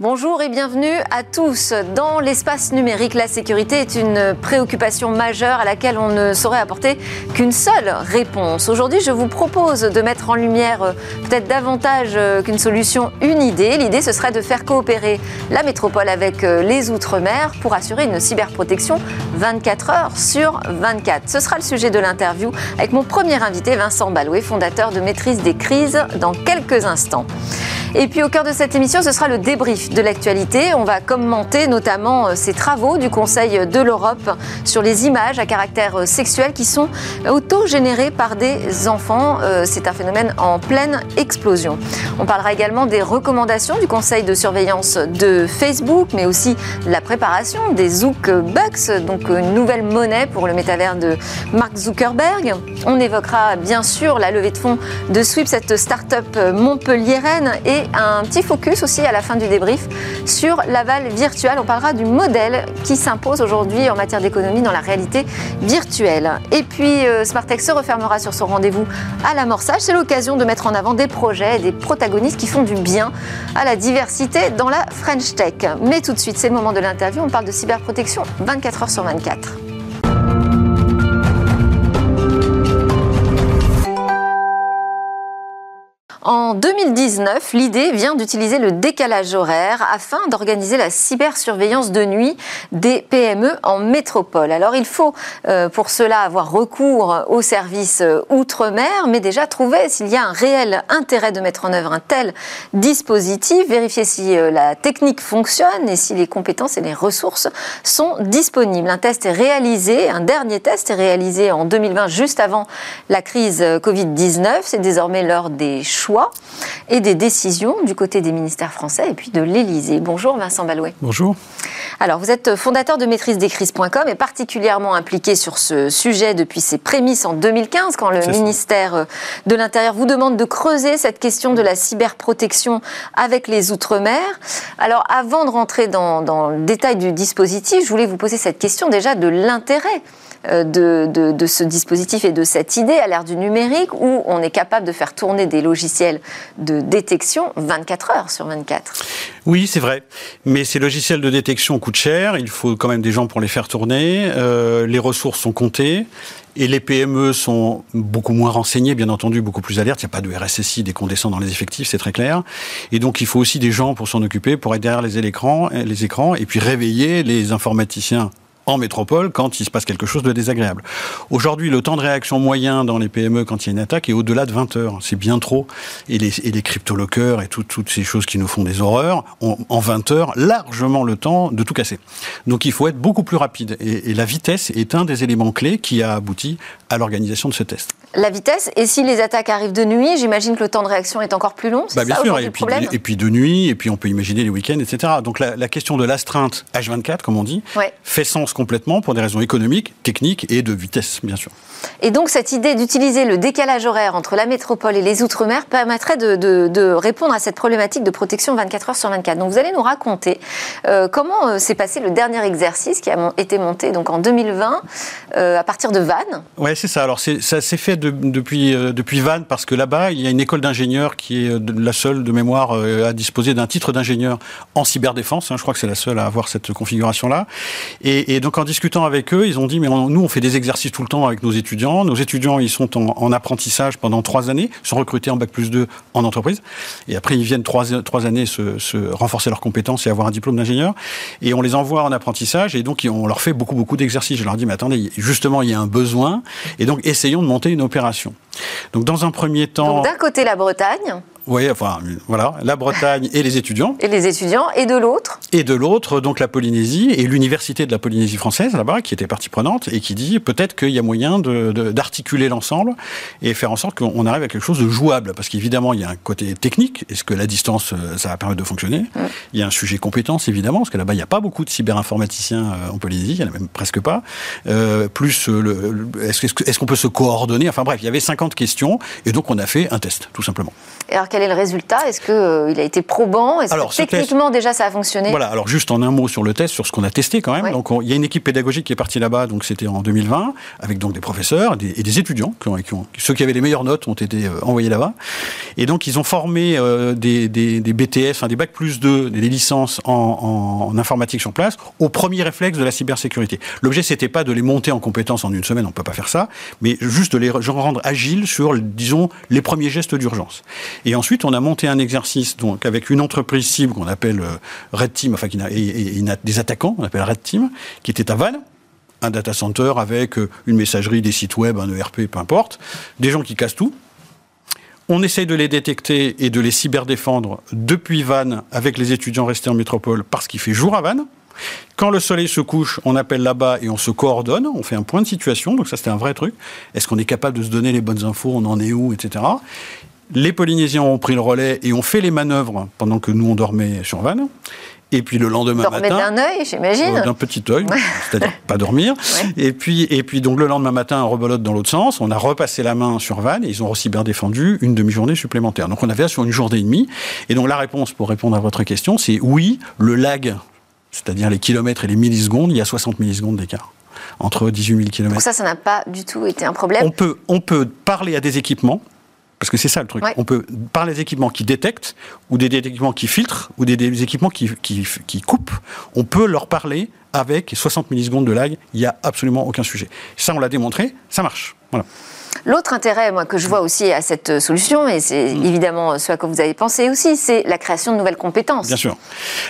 Bonjour et bienvenue à tous. Dans l'espace numérique, la sécurité est une préoccupation majeure à laquelle on ne saurait apporter qu'une seule réponse. Aujourd'hui, je vous propose de mettre en lumière euh, peut-être davantage euh, qu'une solution, une idée. L'idée, ce serait de faire coopérer la métropole avec euh, les Outre-mer pour assurer une cyberprotection 24 heures sur 24. Ce sera le sujet de l'interview avec mon premier invité, Vincent Balouet, fondateur de Maîtrise des crises, dans quelques instants. Et puis au cœur de cette émission, ce sera le débrief de l'actualité. On va commenter notamment euh, ces travaux du Conseil de l'Europe sur les images à caractère euh, sexuel qui sont auto-générées par des enfants. Euh, c'est un phénomène en pleine explosion. On parlera également des recommandations du Conseil de surveillance de Facebook, mais aussi la préparation des Zook Bucks, donc une nouvelle monnaie pour le métavers de Mark Zuckerberg. On évoquera bien sûr la levée de fonds de Sweep, cette start-up montpelliéraine, et un petit focus aussi à la fin du débrief sur l'aval virtuel. On parlera du modèle qui s'impose aujourd'hui en matière d'économie dans la réalité virtuelle. Et puis euh, Smartech se refermera sur son rendez-vous à l'amorçage. C'est l'occasion de mettre en avant des projets et des protagonistes qui font du bien à la diversité dans la French Tech. Mais tout de suite, c'est le moment de l'interview. On parle de cyberprotection 24 heures sur 24. En 2019, l'idée vient d'utiliser le décalage horaire afin d'organiser la cybersurveillance de nuit des PME en métropole. Alors il faut euh, pour cela avoir recours aux services euh, outre-mer, mais déjà trouver s'il y a un réel intérêt de mettre en œuvre un tel dispositif, vérifier si euh, la technique fonctionne et si les compétences et les ressources sont disponibles. Un test est réalisé, un dernier test est réalisé en 2020, juste avant la crise Covid-19. C'est désormais l'heure des choix et des décisions du côté des ministères français et puis de l'Élysée. Bonjour Vincent Balouet. Bonjour. Alors vous êtes fondateur de maîtrise-des-crises.com et particulièrement impliqué sur ce sujet depuis ses prémices en 2015 quand le ministère de l'Intérieur vous demande de creuser cette question de la cyberprotection avec les Outre-mer. Alors avant de rentrer dans, dans le détail du dispositif, je voulais vous poser cette question déjà de l'intérêt euh, de, ce dispositif et de cette idée à l'ère du numérique où on est capable de faire tourner des logiciels de détection 24 heures sur 24. Oui, c'est vrai. Mais ces logiciels de détection coûtent cher, il faut quand même des gens pour les faire tourner, euh, les ressources sont comptées. Et les PME sont beaucoup moins renseignées, bien entendu, beaucoup plus alertes. Il n'y a pas de RSSI dès qu'on descend dans les effectifs, c'est très clair. Et donc, il faut aussi des gens pour s'en occuper, pour être derrière les écrans, les écrans, et puis réveiller les informaticiens en métropole quand il se passe quelque chose de désagréable. Aujourd'hui, le temps de réaction moyen dans les PME quand il y a une attaque est au-delà de 20 heures. C'est bien trop. Et les, et et toutes ces choses qui nous font des horreurs ont en 20 heures largement le temps de tout casser. Donc il faut être beaucoup plus rapide. Et la vitesse est un des éléments clés qui a abouti à l'organisation de ce test. La vitesse, et si les attaques arrivent de nuit, j'imagine que le temps de réaction est encore plus long. Bah bien sûr, et puis, et puis, de nuit, et puis on peut imaginer les week-ends, etc. Donc la, la question de l'astreinte H24, comme on dit, fait sens complètement pour des raisons économiques, techniques et de vitesse, bien sûr. Et donc cette idée d'utiliser le décalage horaire entre la métropole et les Outre-mer permettrait de, répondre à cette problématique de protection 24 heures sur 24. Donc vous allez nous raconter euh, comment euh, s'est passé le dernier exercice qui a été monté donc en 2020 euh, à partir de Vannes. Oui, c'est ça. Alors ça s'est fait depuis, depuis Vannes parce que là-bas, il y a une école d'ingénieurs qui est la seule de mémoire à disposer d'un titre d'ingénieur en cyberdéfense. Hein. je crois que c'est la seule à avoir cette configuration-là. Et, donc en discutant avec eux, ils ont dit, mais nous, on fait des exercices tout le temps avec nos étudiants. Nos étudiants, ils sont en, apprentissage pendant trois années, sont recrutés en bac plus 2 en entreprise. Et après, ils viennent trois, trois années se, se renforcer leurs compétences et avoir un diplôme d'ingénieur. Et on les envoie en apprentissage et donc on leur fait beaucoup, beaucoup d'exercices. Je leur dis, mais attendez, justement, il y a un besoin. Et donc, essayons de monter une Donc, dans un premier temps. d'un côté, la Bretagne. Oui, enfin, voilà, la Bretagne et les étudiants. Et les étudiants, et de l'autre Et de l'autre, donc la Polynésie et l'université de la Polynésie française, là-bas, qui était partie prenante, et qui dit peut-être qu'il y a moyen d'articuler l'ensemble et faire en sorte qu'on arrive à quelque chose de jouable. Parce qu'évidemment, il y a un côté technique, est-ce que la distance, euh, ça va permettre de fonctionner Il y a un sujet compétence, évidemment, parce que là-bas, il n'y a pas beaucoup de cyber-informaticiens euh, en Polynésie, il n'y en a même presque pas. Euh, plus, le, est-ce qu'on peut se coordonner? Enfin bref, il y avait 50 questions, et donc on a fait un test, tout simplement. alors, quel est le résultat? Est-ce qu'il euh, il a été probant? Est-ce que techniquement déjà ça a fonctionné? Voilà, alors juste en un mot sur le test, sur ce qu'on a testé quand même. Donc il y a une équipe pédagogique qui est partie là-bas, donc c'était en 2020, avec donc des professeurs et des étudiants, qui ont, ceux qui avaient les meilleures notes ont été euh, envoyés là-bas. Et donc ils ont formé euh, des, des, des, BTS, des bacs plus 2, des licences en, en, informatique sur place, au premier réflexe de la cybersécurité. L'objet c'était pas de les monter en compétences en une semaine, on peut pas faire ça, mais juste de les rendre agiles sur, disons, les premiers gestes d'urgence. Et ensuite, on a monté un exercice donc avec une entreprise cible qu'on appelle euh, Red Team, enfin qui a, et, des attaquants, on appelle Red Team, qui était à Vannes, un data center avec euh, une messagerie, des sites web, un ERP, peu importe, des gens qui cassent tout. On essaye de les détecter et de les cyberdéfendre depuis Vannes avec les étudiants restés en métropole parce qu'il fait jour à Vannes. Quand le soleil se couche, on appelle là-bas et on se coordonne, on fait un point de situation, donc ça c'était un vrai truc. Est-ce qu'on est capable de se donner les bonnes infos, on en est où, etc. Les Polynésiens ont pris le relais et ont fait les manœuvres pendant que nous on dormait sur Vannes. Et puis le lendemain Dormait matin, d'un œil, j'imagine. d'un petit œil, c'est-à-dire pas dormir. Et puis et puis donc le lendemain matin, on rebelote dans l'autre sens. On a repassé la main sur Vannes et ils ont aussi bien défendu une demi-journée supplémentaire. Donc on avait sur une journée et demie. Et donc la réponse pour répondre à votre question, c'est oui, le lag c'est-à-dire les kilomètres et les millisecondes, il y a 60 millisecondes d'écart entre 18 000 km. Pour ça, ça n'a pas du tout été un problème on peut, on peut parler à des équipements, parce que c'est ça le truc. On peut parler des équipements qui détectent, ou des, équipements qui filtrent, ou des, équipements qui, qui, qui, coupent. On peut leur parler avec 60 millisecondes de lag, il n'y a absolument aucun sujet. Ça, on l'a démontré, ça marche. Voilà. L'autre intérêt, moi, que je vois aussi à cette solution, et c'est mm. évidemment ce à quoi vous avez pensé aussi, c'est la création de nouvelles compétences. Bien sûr.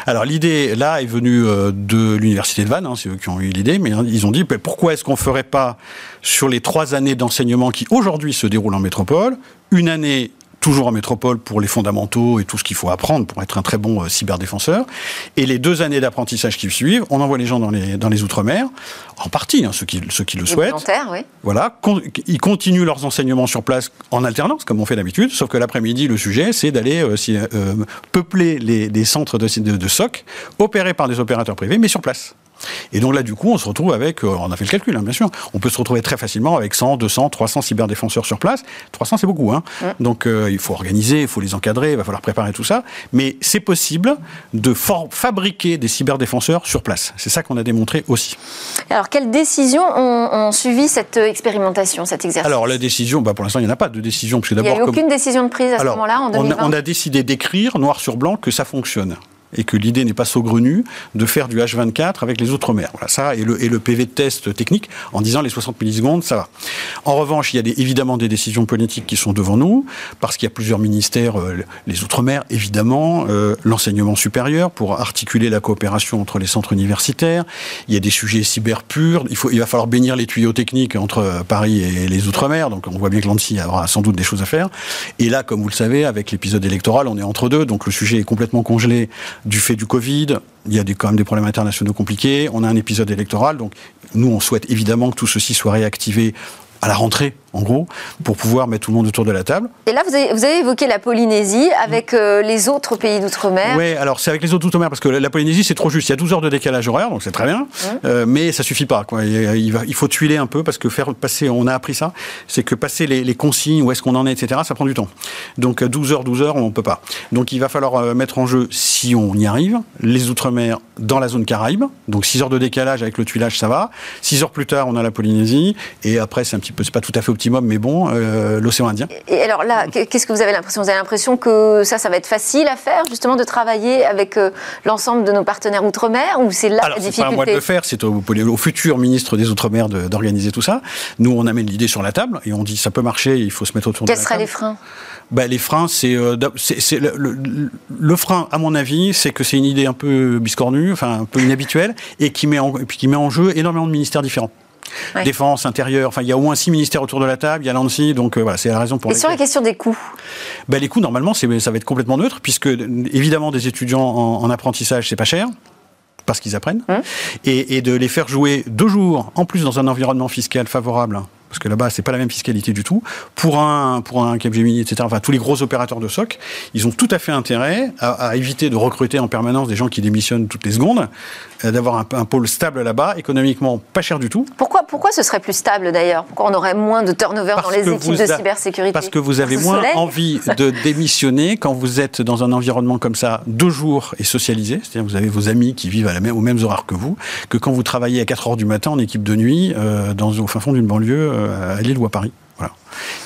Alors l'idée, là, est venue euh, de l'université de Vannes, hein, c'est eux qui ont eu l'idée, mais hein, ils ont dit pourquoi est-ce qu'on ne ferait pas sur les trois années d'enseignement qui aujourd'hui se déroulent en métropole, une année toujours en métropole pour les fondamentaux et tout ce qu'il faut apprendre pour être un très bon euh, cyberdéfenseur. Et les deux années d'apprentissage qui suivent, on envoie les gens dans les, dans les Outre-mer, en partie, hein, ceux, qui, ceux qui le souhaitent. Oui. Voilà, ils continuent leurs enseignements sur place en alternance, comme on fait d'habitude, sauf que l'après-midi, le sujet, c'est d'aller euh, euh, peupler les, les centres de, de, de SOC opérés par des opérateurs privés, mais sur place. Et donc là, du coup, on se retrouve avec, euh, on a fait le calcul, hein, bien sûr, on peut se retrouver très facilement avec 100, 200, 300 cyberdéfenseurs sur place. 300, c'est beaucoup. Hein. Donc euh, il faut organiser, il faut les encadrer, il va falloir préparer tout ça. Mais c'est possible de fabriquer des cyberdéfenseurs sur place. C'est ça qu'on a démontré aussi. Alors, quelles décisions ont, suivi cette expérimentation, cet exercice? Alors, la décision, bah, pour l'instant, il n'y en a pas de décision. Parce que il n'y a eu aucune décision de prise à ce moment-là, en 2020 on a décidé d'écrire noir sur blanc que ça fonctionne et que l'idée n'est pas saugrenue de faire du H24 avec les autres mers. Voilà, ça et le, et le PV de test technique en disant les 60 millisecondes, ça va. En revanche, il y a des, évidemment des décisions politiques qui sont devant nous, parce qu'il y a plusieurs ministères, euh, les Outre-mer, évidemment, euh, l'enseignement supérieur pour articuler la coopération entre les centres universitaires. Il y a des sujets cyber purs. Il, faut, il va falloir bénir les tuyaux techniques entre euh, Paris et les Outre-mer. Donc on voit bien que l'ANSI aura sans doute des choses à faire. Et là, comme vous le savez, avec l'épisode électoral, on est entre deux, donc le sujet est complètement congelé du fait du Covid, il y a quand même des problèmes internationaux compliqués. On a un épisode électoral, donc nous, on souhaite évidemment que tout ceci soit réactivé à la rentrée en gros, pour pouvoir mettre tout le monde autour de la table. Et là, vous avez, vous avez évoqué la Polynésie avec euh, les autres pays d'outre-mer. Oui, alors c'est avec les autres d'outre-mer, parce que la Polynésie, c'est trop juste. Il y a 12 heures de décalage horaire, donc c'est très bien, mmh. euh, mais ça suffit pas. Quoi. Il, va, il, faut tuiler un peu, parce que faire passer, on a appris ça, c'est que passer les, les consignes, où est-ce qu'on en est, etc., ça prend du temps. Donc 12 heures, 12 heures, on ne peut pas. Donc il va falloir euh, mettre en jeu, si on y arrive, les outre-mer dans la zone Caraïbe. Donc 6 heures de décalage avec le tuilage, ça va. 6 heures plus tard, on a la Polynésie, et après, c'est un petit peu, c'est pas tout à fait mais bon, euh, l'océan Indien. Et alors là, qu'est-ce que vous avez l'impression? Vous avez l'impression que ça, ça va être facile à faire, justement, de travailler avec euh, l'ensemble de nos partenaires outre-mer Ou c'est là alors, la difficulté pas à moi de le faire, c'est au, au, futur ministre des Outre-mer d'organiser tout ça. Nous, on amène l'idée sur la table et on dit ça peut marcher, il faut se mettre autour de la table. Quels seraient les freins? Ben, les freins, c'est euh, le, le, frein, à mon avis, c'est que c'est une idée un peu biscornue, enfin un peu inhabituelle, et qui met en, qui met en jeu énormément de ministères différents défense, intérieur. Enfin, il y a au moins six ministères autour de la table. Il y a l'ANSI, donc euh, voilà, c'est la raison pour. Et sur la question des coûts ben, Les coûts, normalement, ça va être complètement neutre, puisque évidemment, des étudiants en, apprentissage, c'est pas cher parce qu'ils apprennent, hum. et, de les faire jouer deux jours en plus dans un environnement fiscal favorable parce que là-bas, c'est pas la même fiscalité du tout. Pour un, pour un Capgemini, etc., enfin, tous les gros opérateurs de SOC, ils ont tout à fait intérêt à, éviter de recruter en permanence des gens qui démissionnent toutes les secondes, euh, d'avoir un, un, pôle stable là-bas, économiquement pas cher du tout. Pourquoi, pourquoi ce serait plus stable d'ailleurs? Pourquoi on aurait moins de turnover dans les équipes de cybersécurité? Parce que vous avez moins envie de démissionner quand vous êtes dans un environnement comme ça, deux jours et socialisé, c'est-à-dire vous avez vos amis qui vivent à la même, aux mêmes horaires que vous, que quand vous travaillez à 4 heures du matin en équipe de nuit euh, dans, au fin fond d'une banlieue à Lille ou à Paris. Voilà.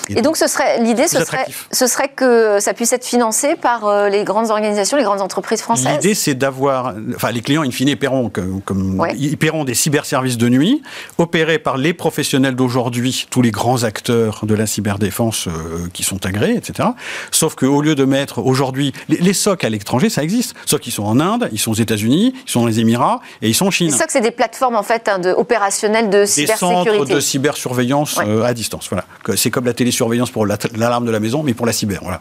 Et, donc, ce serait l'idée, ce serait, ce serait que ça puisse être financé par euh, les grandes organisations, les grandes entreprises françaises? L'idée, c'est d'avoir, enfin, les clients, in fine, paieront comme, ils paieront des cyberservices de nuit opérés par les professionnels d'aujourd'hui, tous les grands acteurs de la cyberdéfense euh, qui sont agréés, etc. Sauf qu'au lieu de mettre aujourd'hui les, les, SOC à l'étranger, ça existe. Sauf qu'ils sont en Inde, ils sont aux États-Unis, ils sont dans les Émirats et ils sont en Chine. Les SOC, c'est des plateformes en fait hein, de, opérationnelles de cybersécurité. Des centres de cybersurveillance euh, à distance. Voilà. C'est comme la télé surveillance pour l'alarme de la maison, mais pour la cyber, voilà,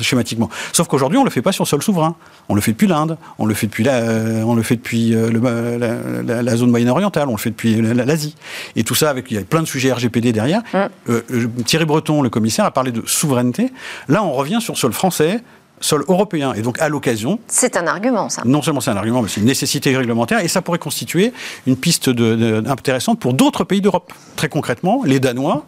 schématiquement. Sauf qu'aujourd'hui, on le fait pas sur le sol souverain. On le fait depuis l'Inde, on le fait depuis la, euh, on le fait depuis euh, le, la, zone moyen-orientale, on le fait depuis l'Asie. Et tout ça avec il y a plein de sujets RGPD derrière. Mm. Euh, Thierry Breton, le commissaire, a parlé de souveraineté. Là, on revient sur sol français sol européen. Et donc, à l'occasion. C'est un argument, ça. Non seulement c'est un argument, mais c'est une nécessité réglementaire. Et ça pourrait constituer une piste de, intéressante pour d'autres pays d'Europe. Très concrètement, les Danois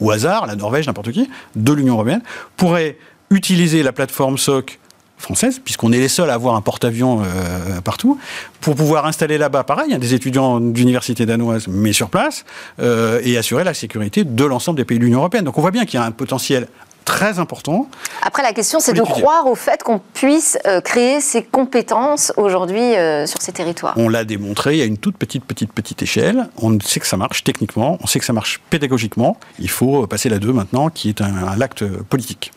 au hasard, la Norvège, n'importe qui, de l'Union européenne, pourrait utiliser la plateforme SOC française, puisqu'on est les seuls à avoir un porte-avions euh, partout, pour pouvoir installer là-bas, pareil, des étudiants d'université danoise, mais sur place, euh, et assurer la sécurité de l'ensemble des pays de l'Union européenne. Donc on voit bien qu'il y a un potentiel très important. Après, la question, c'est de croire au fait qu'on puisse euh, créer ces compétences aujourd'hui euh, sur ces territoires. On l'a démontré à une toute petite, petite, petite échelle. On sait que ça marche techniquement, on sait que ça marche pédagogiquement. Il faut passer la deux maintenant, qui est un, un acte politique.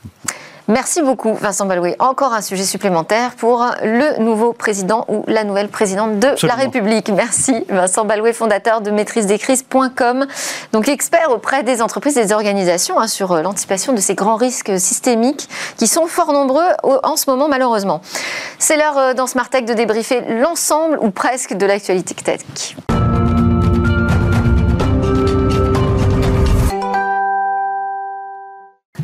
Merci beaucoup, Vincent Baloué. Encore un sujet supplémentaire pour le nouveau président ou la nouvelle présidente de la République. Merci, Vincent Baloué, fondateur de maîtrisedescrises.com, donc expert auprès des entreprises et des organisations hein, sur l'anticipation de ces grands risques systémiques qui sont fort nombreux en ce moment, malheureusement. C'est l'heure euh, dans Smart Tech de débriefer l'ensemble ou presque de l'actualité tech.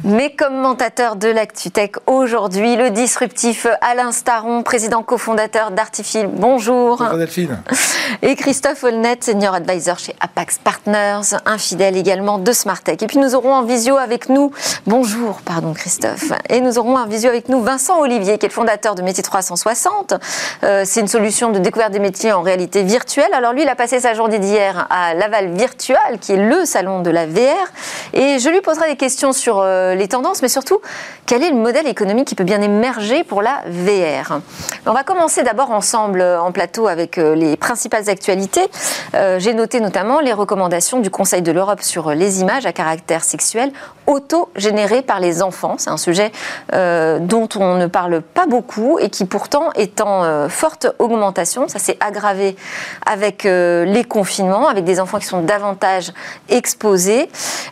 Mes commentateurs de l'ActuTech aujourd'hui, le disruptif Alain Staron, président cofondateur d'Artifil. Bonjour. Bonjour Delphine. Et Christophe Holnet, senior advisor chez Apax Partners, infidèle également de Smartech. Et puis nous aurons en visio avec nous, bonjour, pardon Christophe, et nous aurons en visio avec nous Vincent Olivier, qui est le fondateur de Métier 360. Euh, c'est une solution de découverte des métiers en réalité virtuelle. Alors lui, il a passé sa journée d'hier à Laval Virtual, qui est le salon de la VR. Et je lui poserai des questions sur... Euh, les tendances, mais surtout, quel est le modèle économique qui peut bien émerger pour la VR On va commencer d'abord ensemble euh, en plateau avec euh, les principales actualités. Euh, j'ai noté notamment les recommandations du Conseil de l'Europe sur les images à caractère sexuel auto-générées par les enfants. C'est un sujet dont on ne parle pas beaucoup et qui pourtant est en forte augmentation. Ça s'est aggravé avec les confinements, avec des enfants qui sont davantage exposés.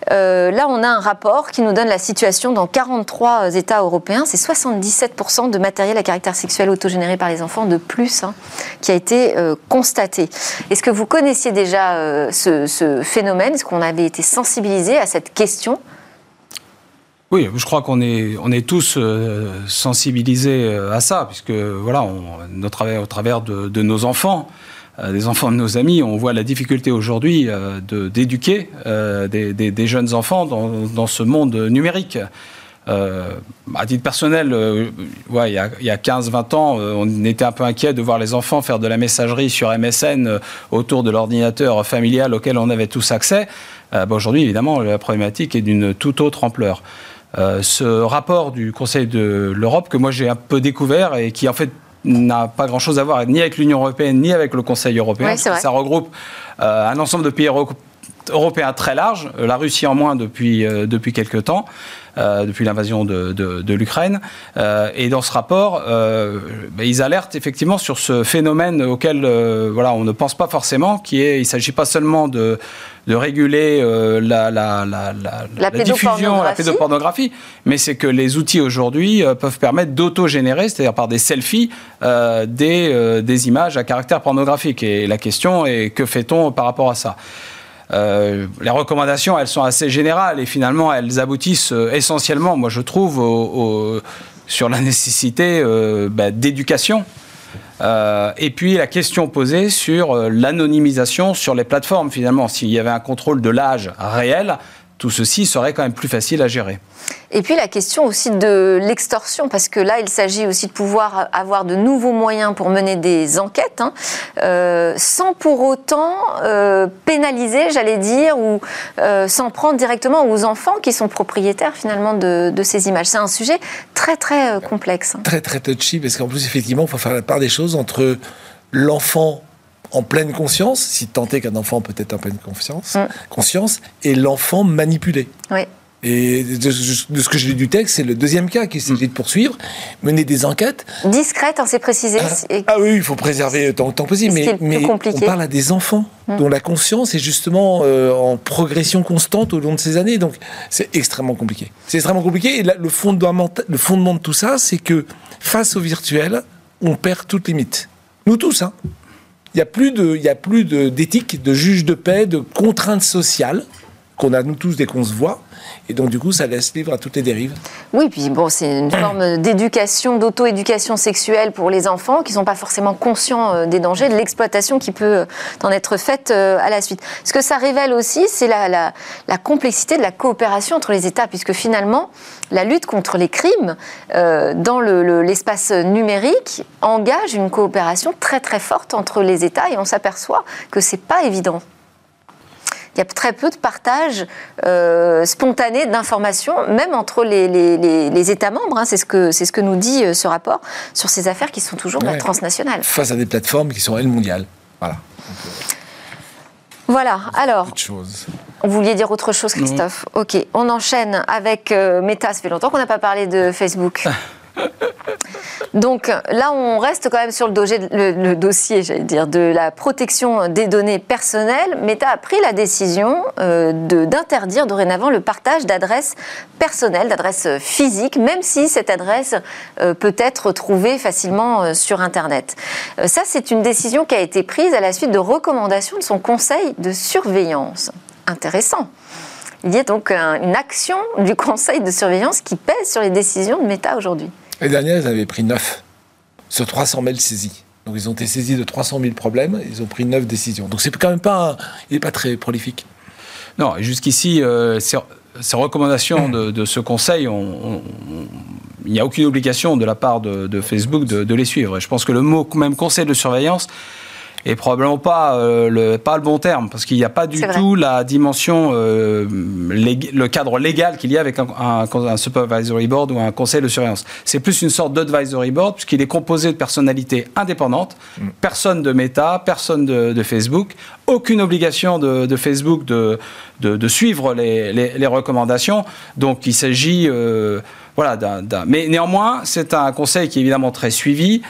là, on a un rapport qui nous donne la situation dans 43 États européens. C'est 77% de matériel à caractère sexuel autogénéré par les enfants de plus hein, qui a été euh, constaté. Est-ce que vous connaissiez déjà euh, ce, phénomène? Est-ce qu'on avait été sensibilisé à cette question? Oui, je crois qu'on est, on est tous euh, sensibilisés à ça, puisque voilà, on, travers, au travers de, nos enfants, des enfants de nos amis, on voit la difficulté aujourd'hui d'éduquer des, des, jeunes enfants dans, dans ce monde numérique. Euh, à titre personnel, euh, ouais, il y a, a 15-20 ans, euh, on était un peu inquiet de voir les enfants faire de la messagerie sur MSN autour de l'ordinateur familial auquel on avait tous accès. Bah, aujourd'hui, évidemment, la problématique est d'une toute autre ampleur. ce rapport du Conseil de l'Europe que moi j'ai un peu découvert et qui en fait n'a pas grand-chose à voir ni avec l'Union européenne ni avec le Conseil européen. ça regroupe un ensemble de pays européens très larges, la Russie en moins depuis, depuis quelques temps. Euh, depuis l'invasion de, de, l'Ukraine. Euh, et dans ce rapport, euh, ben, ils alertent effectivement sur ce phénomène auquel voilà, on ne pense pas forcément, qui est, il ne s'agit pas seulement de, de réguler la, la, la, la, diffusion, la pédopornographie, mais c'est que les outils aujourd'hui peuvent permettre d'auto-générer, c'est-à-dire par des selfies, des, des images à caractère pornographique. Et la question est que fait-on par rapport à ça? Les recommandations, elles sont assez générales et finalement, elles aboutissent essentiellement, moi je trouve, sur la nécessité bah, d'éducation euh, et puis la question posée sur euh, l'anonymisation sur les plateformes, finalement, s'il y avait un contrôle de l'âge réel, tout ceci serait quand même plus facile à gérer. Et puis la question aussi de l'extorsion, parce que là, il s'agit aussi de pouvoir avoir de nouveaux moyens pour mener des enquêtes, hein, euh, sans pour autant euh, pénaliser, j'allais dire, ou euh, s'en prendre directement aux enfants qui sont propriétaires finalement de, de ces images. C'est un sujet très très complexe. Hein. Très très touchy, parce qu'en plus, effectivement, il faut faire la part des choses entre l'enfant en pleine conscience, si tant est qu'un enfant peut être en pleine conscience, mm. conscience et l'enfant manipulé. Oui. Et de, ce que j'ai lu du texte, c'est le deuxième cas qu'il s'agit de poursuivre, mener des enquêtes. Discrètes, on s'est précisé. Ah, ah, oui, il faut préserver tant, tant possible. Mais, mais on parle à des enfants mm. dont la conscience est justement euh, en progression constante au long de ces années. Donc c'est extrêmement compliqué. C'est extrêmement compliqué. Et le, fondement, le fondement de tout ça, c'est que face au virtuel, on perd toute limite. Nous tous, hein. Il n'y a plus de, d'éthique, de, juge de paix, de contraintes sociales qu'on a nous tous dès qu'on se voit. Et donc, du coup, ça laisse libre à toutes les dérives. Oui, puis bon, c'est une forme d'éducation, d'auto-éducation sexuelle pour les enfants qui ne sont pas forcément conscients euh, des dangers, de l'exploitation qui peut euh, en être faite euh, à la suite. Ce que ça révèle aussi, c'est la, la, complexité de la coopération entre les États, puisque finalement, la lutte contre les crimes dans l'espace numérique engage une coopération très très forte entre les États et on s'aperçoit que c'est pas évident il y a très peu de partage euh, spontané d'informations, même entre les, États membres. Hein. c'est ce, que, ce que nous dit euh, ce rapport sur ces affaires qui sont toujours transnationales. Face à des plateformes qui sont, elles, mondiales. Voilà. Voilà, alors. Vous vouliez dire autre chose, Christophe? Ok, on enchaîne avec euh, Meta. Ça fait longtemps qu'on n'a pas parlé de Facebook. Donc là, on reste quand même sur le, dossier, j'allais dire, de la protection des données personnelles. Meta a pris la décision euh, d'interdire dorénavant le partage d'adresses personnelles, d'adresses physiques, même si cette adresse euh, peut être trouvée facilement euh, sur Internet. ça, c'est une décision qui a été prise à la suite de recommandations de son conseil de surveillance. Intéressant. Il y a donc une action du conseil de surveillance qui pèse sur les décisions de Meta aujourd'hui. L'année dernière, ils avaient pris 9 sur 300 mails saisis. Donc ils ont été saisis de 300 000 problèmes, ils ont pris 9 décisions. Donc c'est quand même pas, il n'est pas très prolifique. Non, jusqu'ici, euh, ces, recommandations de, ce conseil, il n'y a aucune obligation de la part de, Facebook de, les suivre. Je pense que le mot même conseil de surveillance et probablement pas, euh, le, pas le bon terme, parce qu'il n'y a pas du tout la dimension, euh, le cadre légal qu'il y a avec un, un, supervisory board ou un conseil de surveillance. C'est plus une sorte d'advisory board, puisqu'il est composé de personnalités indépendantes, mm. personne de Meta, personne de, Facebook, aucune obligation de, Facebook de, de, suivre les, les, recommandations. Donc il s'agit, euh, voilà, d'un. Mais néanmoins, c'est un conseil qui est évidemment très suivi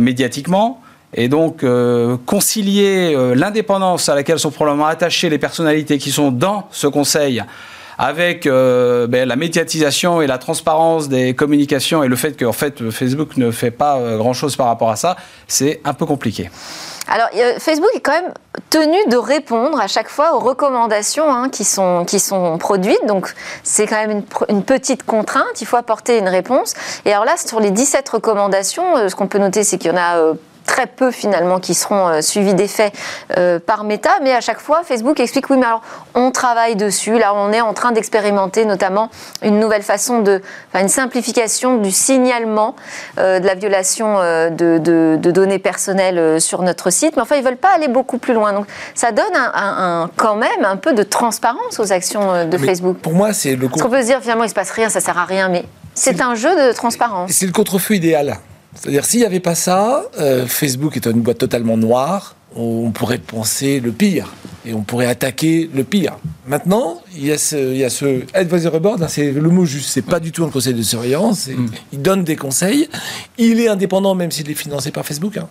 médiatiquement. Et donc, euh, concilier euh, l'indépendance à laquelle sont probablement attachées les personnalités qui sont dans ce conseil avec euh, ben, la médiatisation et la transparence des communications et le fait que fait, Facebook ne fait pas grand-chose par rapport à ça, c'est un peu compliqué. Alors, Facebook est quand même tenu de répondre à chaque fois aux recommandations hein, qui, sont, qui sont produites. Donc, c'est quand même une, une, petite contrainte. Il faut apporter une réponse. Et alors là, sur les 17 recommandations, ce qu'on peut noter, c'est qu'il y en a très peu finalement qui seront euh, suivis d'effets euh, par Meta, mais à chaque fois Facebook explique oui mais alors on travaille dessus, là on est en train d'expérimenter notamment une nouvelle façon de, enfin, une simplification du signalement euh, de la violation de, données personnelles sur notre site, mais enfin ils veulent pas aller beaucoup plus loin, donc ça donne un, quand même un peu de transparence aux actions de Facebook. Pour moi c'est le. Parce qu'on peut se dire finalement il se passe rien, ça sert à rien, mais c'est un jeu de transparence. C'est le contre-feu idéal. C'est-à-dire, s'il n'y avait pas ça, euh, Facebook est une boîte totalement noire, on pourrait penser le pire et on pourrait attaquer le pire. Maintenant, il y a ce, il y a ce advisory board, hein, c'est le mot juste, c'est pas du tout un conseil de surveillance, mm. il donne des conseils, il est indépendant même s'il est financé par Facebook. Hein,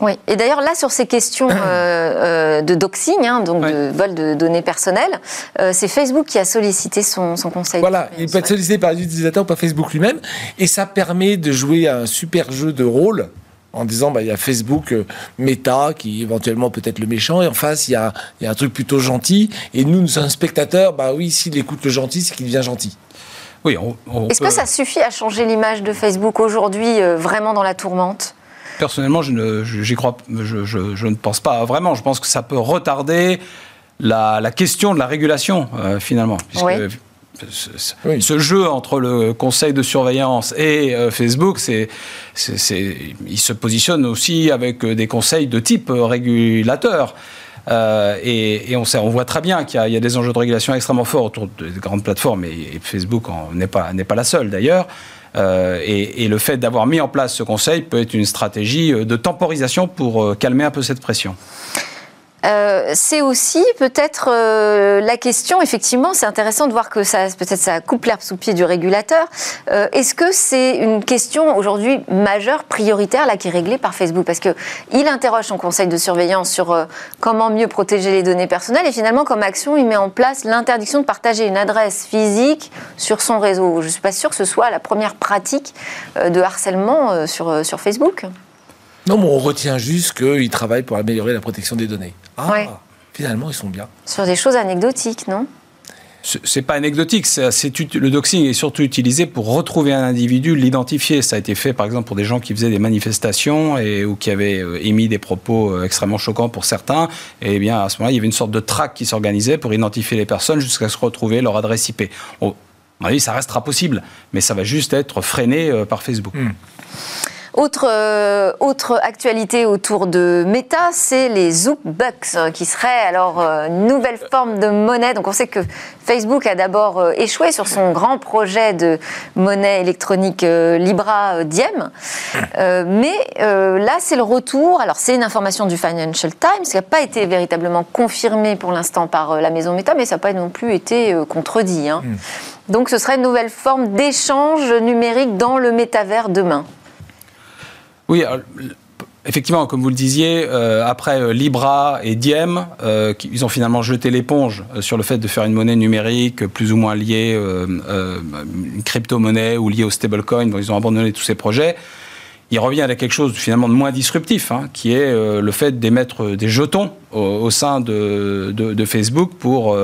oui, et d'ailleurs là sur ces questions euh, euh, de doxing, hein, donc de vol de données personnelles, euh, c'est Facebook qui a sollicité son, son conseil. Voilà, il peut être sollicité par les utilisateurs, pas Facebook lui-même, et ça permet de jouer un super jeu de rôle en disant bah, il y a Facebook euh, Meta qui éventuellement peut être le méchant et en face il y a, y a, un truc plutôt gentil. Et nous nous sommes spectateurs bah oui s'il écoute le gentil c'est qu'il devient gentil. Oui est-ce que ça suffit à changer l'image de Facebook aujourd'hui euh, vraiment dans la tourmente? Personnellement je ne j'y crois je, je, je, ne pense pas vraiment. Je pense que ça peut retarder la, la question de la régulation euh, finalement puisque oui ce, jeu entre le conseil de surveillance et euh, Facebook, c'est, il se positionne aussi avec euh, des conseils de type euh, régulateur. et, on, sait, on, voit très bien qu'il y, a des enjeux de régulation extrêmement forts autour des grandes plateformes, et, Facebook n'est pas, pas la seule d'ailleurs. et, le fait d'avoir mis en place ce conseil peut être une stratégie de temporisation pour calmer un peu cette pression. Euh, c'est aussi peut-être euh, la question, effectivement, c'est intéressant de voir que ça, peut-être ça coupe l'herbe sous pied du régulateur. Euh, est-ce que c'est une question aujourd'hui majeure, prioritaire, là, qui est réglée par Facebook? Parce qu'il interroge son conseil de surveillance sur comment mieux protéger les données personnelles et finalement, comme action, il met en place l'interdiction de partager une adresse physique sur son réseau. Je ne suis pas sûre que ce soit la première pratique de harcèlement sur, sur Facebook. Non, mais on retient juste qu'ils travaillent pour améliorer la protection des données. Ah, finalement, ils sont bien. Sur des choses anecdotiques, non? C'est pas anecdotique, le doxing est surtout utilisé pour retrouver un individu, l'identifier. Ça a été fait par exemple pour des gens qui faisaient des manifestations et, ou qui avaient euh, émis des propos euh, extrêmement choquants pour certains. Et bien à ce moment-là, il y avait une sorte de traque qui s'organisait pour identifier les personnes jusqu'à se retrouver leur adresse IP. On, à ça restera possible, mais ça va juste être freiné euh, par Facebook. Hmm. Autre, euh, autre actualité autour de Meta, c'est les Zookbucks, hein, qui seraient alors euh, une nouvelle forme de monnaie. Donc on sait que Facebook a d'abord euh, échoué sur son grand projet de monnaie électronique Libra Diem. mais là, c'est le retour. Alors c'est une information du Financial Times qui n'a pas été véritablement confirmée pour l'instant par la maison Meta, mais ça n'a pas non plus été contredit. Hein. Hmm. Donc ce serait une nouvelle forme d'échange numérique dans le métavers demain. Oui, effectivement, comme vous le disiez, euh, après euh, Libra et Diem, euh, ils ont finalement jeté l'éponge sur le fait de faire une monnaie numérique plus ou moins liée, une crypto-monnaie ou liée au stablecoin. ils ont abandonné tous ces projets. Il revient à quelque chose finalement de moins disruptif, hein, qui est le fait d'émettre des jetons au, sein de, de, Facebook pour,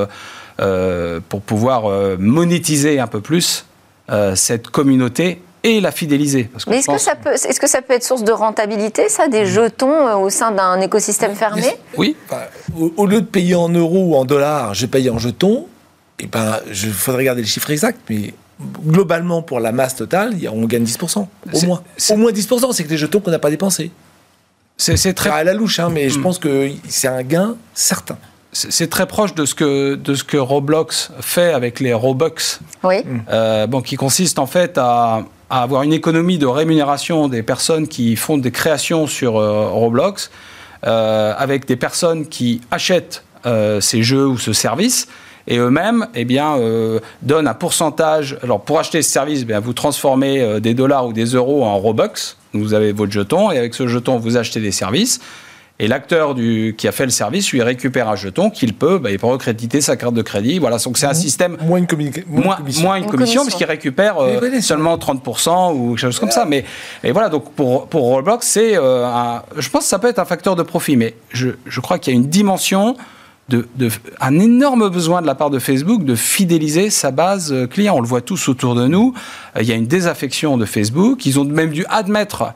pour pouvoir monétiser un peu plus cette communauté et la fidéliser. Mais est-ce que, ça peut, est-ce que ça peut être source de rentabilité, ça, des jetons euh, au sein d'un écosystème fermé Oui. au, lieu de payer en euros ou en dollars, je paye en jetons. Et eh ben, il faudrait regarder les chiffres exacts, mais globalement, pour la masse totale, on gagne 10%. Au moins. Au moins 10%, c'est que des jetons qu'on n'a pas dépensés. C'est très. à la louche, hein, mais je hmm. pense que c'est un gain certain c'est très proche de ce, que, de ce que Roblox fait avec les Robux. Oui. Euh, bon, qui consiste en fait à, à avoir une économie de rémunération des personnes qui font des créations sur euh, Roblox, euh, avec des personnes qui achètent euh, ces jeux ou ce service, et eux-mêmes eh bien, donnent un pourcentage. Alors pour acheter ce service, eh bien, vous transformez des dollars ou des euros en Robux, vous avez votre jeton, et avec ce jeton, vous achetez des services. Et l'acteur qui a fait le service lui récupère un jeton qu'il peut, bah, il peut recréditer sa carte de crédit. Voilà, donc c'est un système moins une, moins, moins une commission, parce qu'il récupère euh, seulement 30% ou quelque chose comme ça. Mais et voilà, donc pour pour Roblox, c'est euh, je pense que ça peut être un facteur de profit, mais je, je crois qu'il y a une dimension de, de, un énorme besoin de la part de Facebook de fidéliser sa base euh, client. On le voit tous autour de nous. Il y a une désaffection de Facebook. Ils ont même dû admettre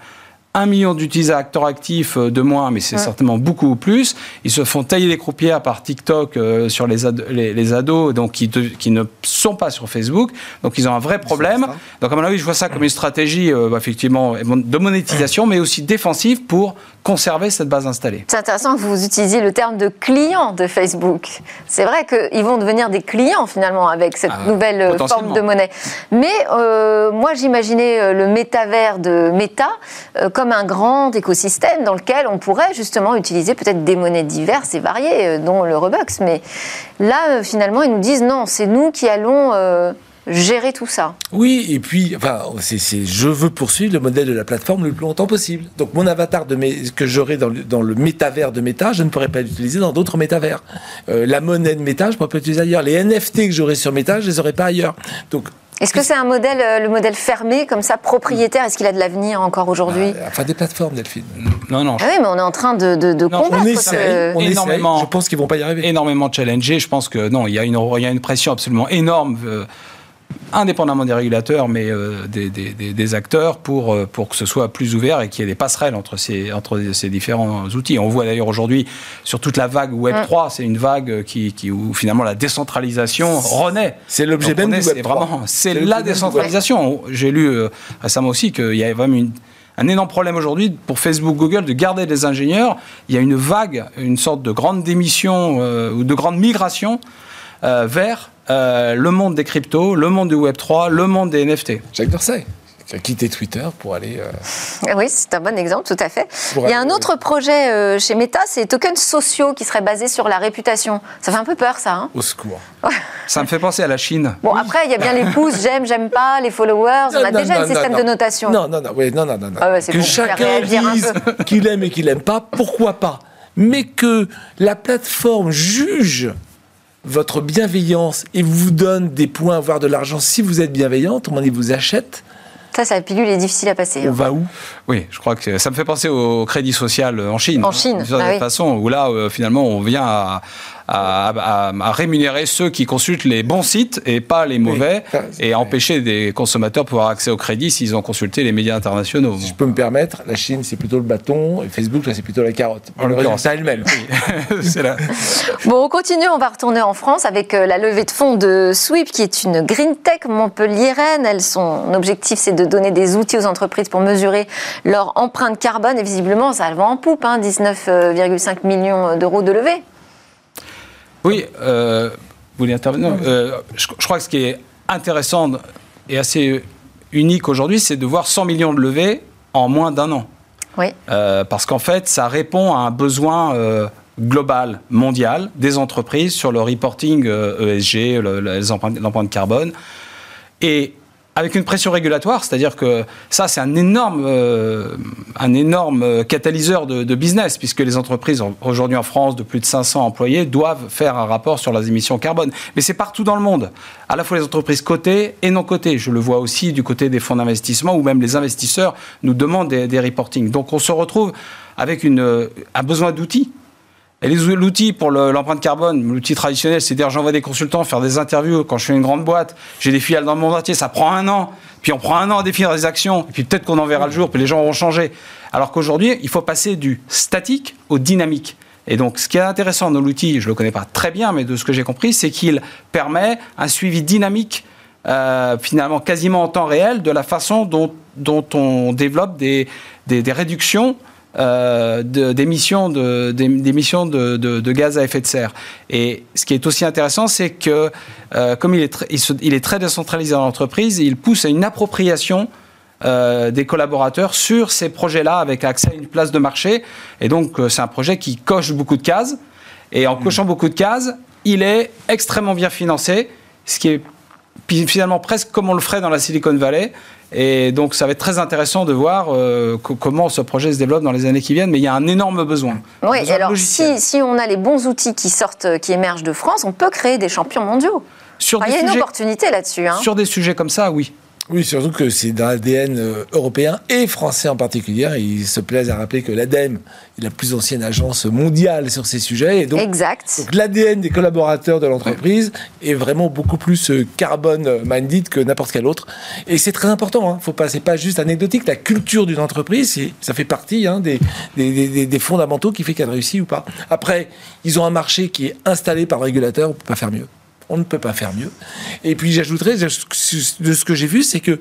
un million d'utilisateurs actifs euh, de moins, mais c'est certainement beaucoup plus. Ils se font tailler les croupières par TikTok euh, sur les, les, ados, donc qui, qui, ne sont pas sur Facebook. Donc ils ont un vrai problème. Donc à mon avis, je vois ça comme une stratégie euh, effectivement de monétisation, mais aussi défensive pour conserver cette base installée. C'est intéressant que vous utilisiez le terme de client de Facebook. C'est vrai qu'ils vont devenir des clients finalement avec cette ah, nouvelle forme de monnaie. Mais moi, j'imaginais le métavers de Meta comme un grand écosystème dans lequel on pourrait justement utiliser peut-être des monnaies diverses et variées, euh, dont le Robux. Mais là, euh, finalement, ils nous disent non, c'est nous qui allons euh, gérer tout ça. Oui, et puis, enfin, c'est, je veux poursuivre le modèle de la plateforme le plus longtemps possible. Donc, mon avatar de que j'aurai dans, le, dans le métavers de Meta, je ne pourrais pas l'utiliser dans d'autres métavers. la monnaie de Meta, je ne pourrais pas l'utiliser ailleurs. Les NFT que j'aurai sur Meta, je ne les aurai pas ailleurs. Donc, Est-ce que c'est un modèle, euh, le modèle fermé, comme ça, propriétaire? Est-ce qu'il a de l'avenir encore aujourd'hui? Ah, Enfin, des plateformes, Delphine. Non, non. Ah oui, mais on est en train de, de, combattre. On essaie, on énormément, je pense qu'ils vont pas y arriver. Énormément challengé. Je pense que non, il y a une, il y a une pression absolument énorme. Euh, indépendamment des régulateurs, mais euh, des, des, des, acteurs, pour, euh, pour que ce soit plus ouvert et qu'il y ait des passerelles entre ces, entre ces différents outils. On voit d'ailleurs aujourd'hui sur toute la vague Web3, mm. c'est une vague qui, qui, où finalement la décentralisation renaît. C'est l'objet même du Web3. Vraiment, c'est la décentralisation. J'ai lu euh, récemment aussi qu'il y avait vraiment une, un énorme problème aujourd'hui pour Facebook, Google de garder des ingénieurs. Il y a une vague, une sorte de grande démission ou de grande migration vers euh, le monde des cryptos, le monde du Web3, le monde des NFT. Jacques Dorsey qui a quitté Twitter pour aller. Euh, oui, c'est un bon exemple, tout à fait. Il y a un autre projet euh, chez Meta, c'est tokens sociaux qui seraient basés sur la réputation. Ça fait un peu peur, ça. Hein Au secours. ça me fait penser à la Chine. Bon, après, il y a bien les pouces, j'aime, j'aime pas, les followers. on a déjà un système de notation. Non, non, non, non, non, non. Ah que chacun dise qu'il aime et qu'il n'aime pas, pourquoi pas? Mais que la plateforme juge votre bienveillance et vous donne des points, voire de l'argent si vous êtes bienveillante, on vous achète. Ça, sa pilule est difficile à passer. On hein. va où? Oui, je crois que ça me fait penser au crédit social en Chine. En Chine, de toute ah façon, où là, euh, finalement, on vient à, à, rémunérer ceux qui consultent les bons sites et pas les mauvais, et empêcher des consommateurs de pouvoir accès au crédit s'ils ont consulté les médias internationaux. Si je peux me permettre, la Chine, c'est plutôt le bâton, et Facebook, c'est plutôt la carotte. En l'occurrence. C'est elle-même. c'est là. Bon, on continue, on va retourner en France avec euh, la levée de fonds de Sweep, qui est une green tech montpelliéraine. Son objectif, c'est de donner des outils aux entreprises pour mesurer leur empreinte carbone, et visiblement, ça va en poupe, hein, 19,5 millions d'euros de levée. Oui, euh, vous voulez intervenir? Euh, je, crois que ce qui est intéressant et assez unique aujourd'hui, c'est de voir 100 millions de levées en moins d'un an. Oui. Euh, parce qu'en fait, ça répond à un besoin global, mondial, des entreprises sur le reporting ESG, e l'empreinte carbone. Et avec une pression régulatoire, c'est-à-dire que ça, c'est un énorme, euh, énorme catalyseur de, business, puisque les entreprises aujourd'hui en France de plus de 500 employés doivent faire un rapport sur leurs émissions carbone. Mais c'est partout dans le monde, à la fois les entreprises cotées et non cotées. Je le vois aussi du côté des fonds d'investissement, où même les investisseurs nous demandent des, des reportings. Donc on se retrouve avec une, un besoin d'outils et l'outil pour l'empreinte carbone, l'outil traditionnel, c'est dire j'envoie des consultants faire des interviews quand je fais une grande boîte, j'ai des filiales dans le monde entier, ça prend un an, puis on prend un an à définir des actions, et puis peut-être qu'on en verra le jour, puis les gens auront changé. Alors qu'aujourd'hui, il faut passer du statique au dynamique. Et donc, ce qui est intéressant dans l'outil, je ne le connais pas très bien, mais de ce que j'ai compris, c'est qu'il permet un suivi dynamique, euh, finalement quasiment en temps réel, de la façon dont, dont on développe des, des réductions euh, d'émissions de, de, de, gaz à effet de serre. Et ce qui est aussi intéressant, c'est que euh, comme il est, il, est très décentralisé dans l'entreprise, il pousse à une appropriation euh, des collaborateurs sur ces projets-là avec accès à une place de marché. Et donc, c'est un projet qui coche beaucoup de cases. Et en cochant beaucoup de cases, il est extrêmement bien financé, ce qui est finalement presque comme on le ferait dans la Silicon Valley. Et donc, ça va être très intéressant de voir euh, comment ce projet se développe dans les années qui viennent. Mais il y a un énorme besoin. Oui, alors si, si, on a les bons outils qui sortent, euh, qui émergent de France, on peut créer des champions mondiaux. Sur il y a une opportunité là-dessus. Hein. Sur des sujets comme ça, oui. Oui, surtout que c'est dans l'ADN euh, européen et français en particulier. Ils se plaisent à rappeler que l'ADEME est la plus ancienne agence mondiale sur ces sujets. Et donc, exact. Donc l'ADN des collaborateurs de l'entreprise est vraiment beaucoup plus euh, carbone-minded que n'importe quel autre. Et c'est très important. Hein. Faut pas, c'est pas juste anecdotique. La culture d'une entreprise, ça fait partie hein, des, des, des, fondamentaux qui fait qu'elle réussit ou pas. Après, ils ont un marché qui est installé par le régulateur. On peut pas faire mieux on ne peut pas faire mieux. Et puis j'ajouterais, de ce que j'ai vu, c'est qu'ils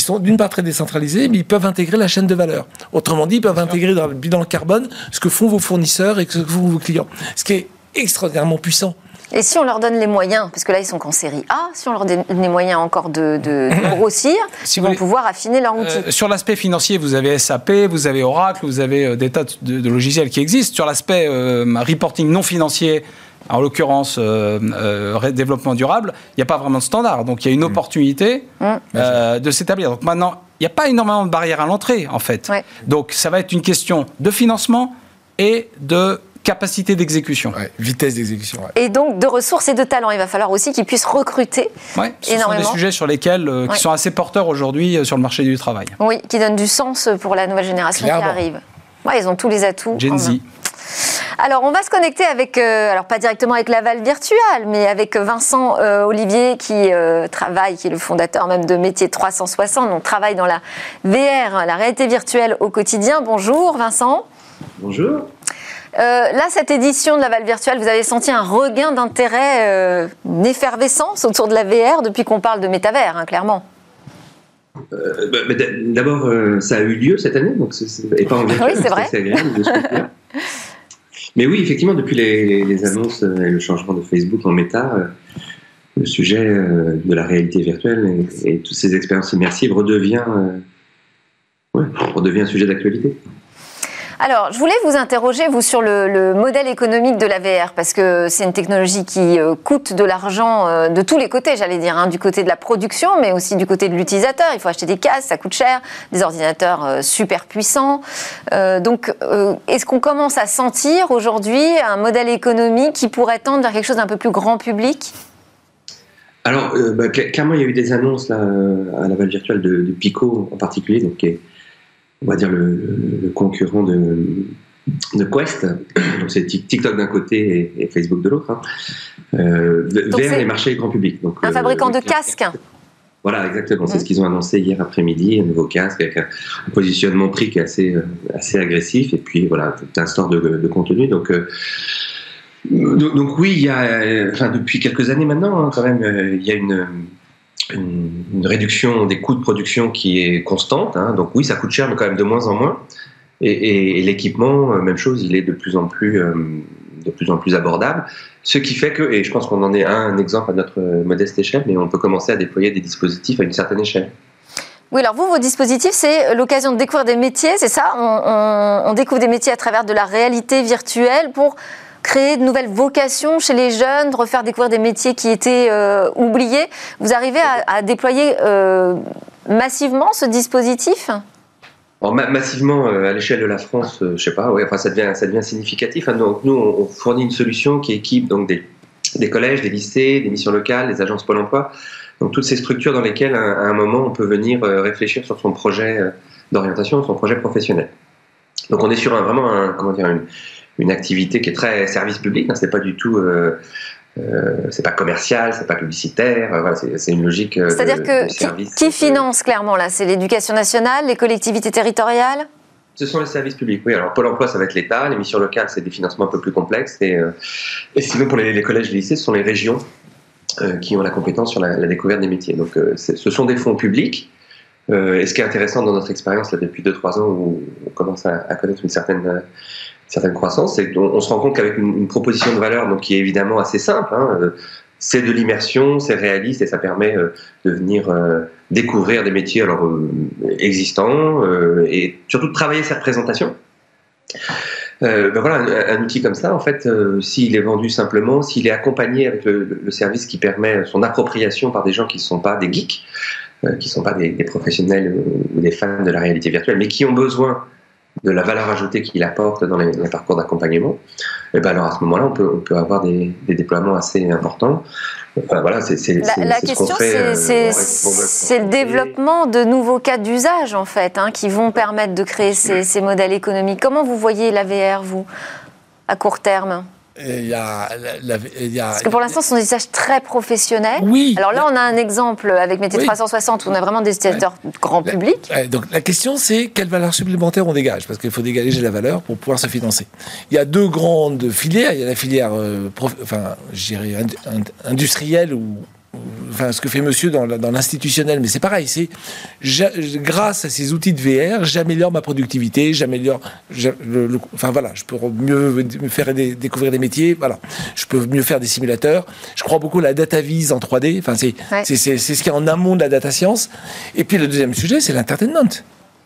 sont d'une part très décentralisés, mais ils peuvent intégrer la chaîne de valeur. Autrement dit, ils peuvent intégrer dans le bilan carbone ce que font vos fournisseurs et ce que font vos clients. Ce qui est extraordinairement puissant. Et si on leur donne les moyens, parce que là ils sont qu'en série A, si on leur donne les moyens encore de, grossir, ils vont pouvoir affiner leur outil. Euh, sur l'aspect financier, vous avez SAP, vous avez Oracle, vous avez euh, des tas de, logiciels qui existent. Sur l'aspect euh, reporting non financier, en l'occurrence euh, euh, développement durable, il n'y a pas vraiment de standard. Donc il y a une mm. opportunité mm. Euh, de s'établir. Donc maintenant, il n'y a pas énormément de barrières à l'entrée, en fait. Donc ça va être une question de financement et de capacité d'exécution. vitesse d'exécution. Et donc de ressources et de talents. Il va falloir aussi qu'ils puissent recruter ouais, ce sont des sujets sur lesquels, qui sont assez porteurs aujourd'hui sur le marché du travail. Oui, qui donnent du sens pour la nouvelle génération qui arrive. Ouais, ils ont tous les atouts. Gen Z. Alors, on va se connecter avec, euh, alors pas directement avec Laval Virtual, mais avec Vincent euh, Olivier qui euh, travaille, qui est le fondateur même de Métier 360, donc travaille dans la VR, la réalité virtuelle au quotidien. Bonjour Vincent. Bonjour. là, cette édition de Laval Virtual, vous avez senti un regain d'intérêt, une effervescence autour de la VR depuis qu'on parle de métavers, hein, clairement. Bah, d'abord, ça a eu lieu cette année, donc et pas en virtuel, oui, c'est vrai. agréable Mais oui, effectivement, depuis les, annonces et le changement de Facebook en méta, euh, le sujet euh, de la réalité virtuelle et, toutes ces expériences immersives redevient, euh, redevient un sujet d'actualité. Alors, je voulais vous interroger, vous, sur le, modèle économique de la VR, parce que c'est une technologie qui euh, coûte de l'argent euh, de tous les côtés, j'allais dire, hein, du côté de la production, mais aussi du côté de l'utilisateur. Il faut acheter des casques, ça coûte cher, des ordinateurs euh, super puissants. donc, est-ce qu'on commence à sentir aujourd'hui un modèle économique qui pourrait tendre vers quelque chose d'un peu plus grand public? Alors, bah, clairement, il y a eu des annonces à la virtuelle de, Pico en particulier, on va dire, le, concurrent de, de, Quest, donc c'est TikTok d'un côté et, Facebook de l'autre, hein. euh, vers les marchés grand public. Donc, un euh, fabricant de casques voilà, exactement. C'est ce qu'ils ont annoncé hier après-midi, un nouveau casque avec un, positionnement prix qui est assez, euh, assez agressif et puis voilà, tout un store de, de contenu. Donc, donc, oui, il y a, enfin, depuis quelques années maintenant, hein, quand même, il y a une, une, réduction des coûts de production qui est constante. Hein. donc oui, ça coûte cher, mais quand même de moins en moins. Et, l'équipement, euh, même chose, il est de plus en plus, euh, de plus en plus abordable. Ce qui fait que, et je pense qu'on en est un, exemple à notre modeste échelle, mais on peut commencer à déployer des dispositifs à une certaine échelle. Oui, alors vous, vos dispositifs, c'est l'occasion de découvrir des métiers, c'est ça? On, on, découvre des métiers à travers de la réalité virtuelle pour créer de nouvelles vocations chez les jeunes, refaire découvrir des métiers qui étaient euh, oubliés. Vous arrivez à, déployer euh, massivement ce dispositif? Massivement euh, à l'échelle de la France, je sais pas, enfin, ça, devient, ça devient significatif. Hein. Nous, on fournit une solution qui équipe donc, des, des collèges, des lycées, des missions locales, des agences Pôle emploi. Donc toutes ces structures dans lesquelles, à, un moment, on peut venir réfléchir sur son projet d'orientation, son projet professionnel. Donc on est sur un, vraiment un, comment dire, une, une activité qui est très service public. Hein, c'est pas du tout, euh, euh, c'est pas commercial, c'est pas publicitaire. Euh, voilà, c'est une logique. Euh, C'est-à-dire que qui, qui, finance clairement là? C'est l'éducation nationale, les collectivités territoriales? Ce sont les services publics, oui. Alors Pôle emploi, ça va être l'État. Les missions locales, c'est des financements un peu plus complexes. Et, et sinon, pour les, collèges et les lycées, ce sont les régions qui ont la compétence sur la, la découverte des métiers. Donc, ce sont des fonds publics. et ce qui est intéressant dans notre expérience là, depuis 2-3 ans, où on commence à, à connaître une certaine certaine croissance, c'est qu'on on se rend compte qu'avec une, proposition de valeur donc, qui est évidemment assez simple, hein, euh, c'est de l'immersion, c'est réaliste et ça permet euh, de venir euh, découvrir des métiers alors, existants et surtout de travailler sa représentation. ben voilà, un, outil comme ça, en fait, s'il est vendu simplement, s'il est accompagné avec le, service qui permet son appropriation par des gens qui ne sont pas des geeks, qui ne sont pas des professionnels ou des fans de la réalité virtuelle, mais qui ont besoin de la valeur ajoutée qu'il apporte dans les, parcours d'accompagnement, et eh ben alors à ce moment-là, on peut, on peut avoir des, déploiements assez importants. voilà, c'est, la, la question, euh, c'est, le développement de nouveaux cas d'usage, en fait, hein, qui vont permettre de créer ces, ces modèles économiques. Comment vous voyez la VR, vous, à court terme? Il y a, Parce que pour l'instant, ce sont des usages très professionnels. Oui. Alors là, on a un exemple avec Métier 360 où on a vraiment des utilisateurs grand public. donc la question, c'est quelle valeur supplémentaire on dégage Parce qu'il faut dégager la valeur pour pouvoir se financer. Il y a deux grandes filières. Il y a la filière euh, enfin, industrielle ou enfin, ce que fait monsieur dans, l'institutionnel, mais c'est pareil, c'est grâce à ces outils de VR, j'améliore ma productivité, j'améliore, enfin voilà, je peux mieux me faire découvrir des métiers, voilà, je peux mieux faire des simulateurs. Je crois beaucoup à la data vise en 3D, enfin c'est c'est ce qui est en amont de la data science. Et puis le deuxième sujet, c'est l'entertainment.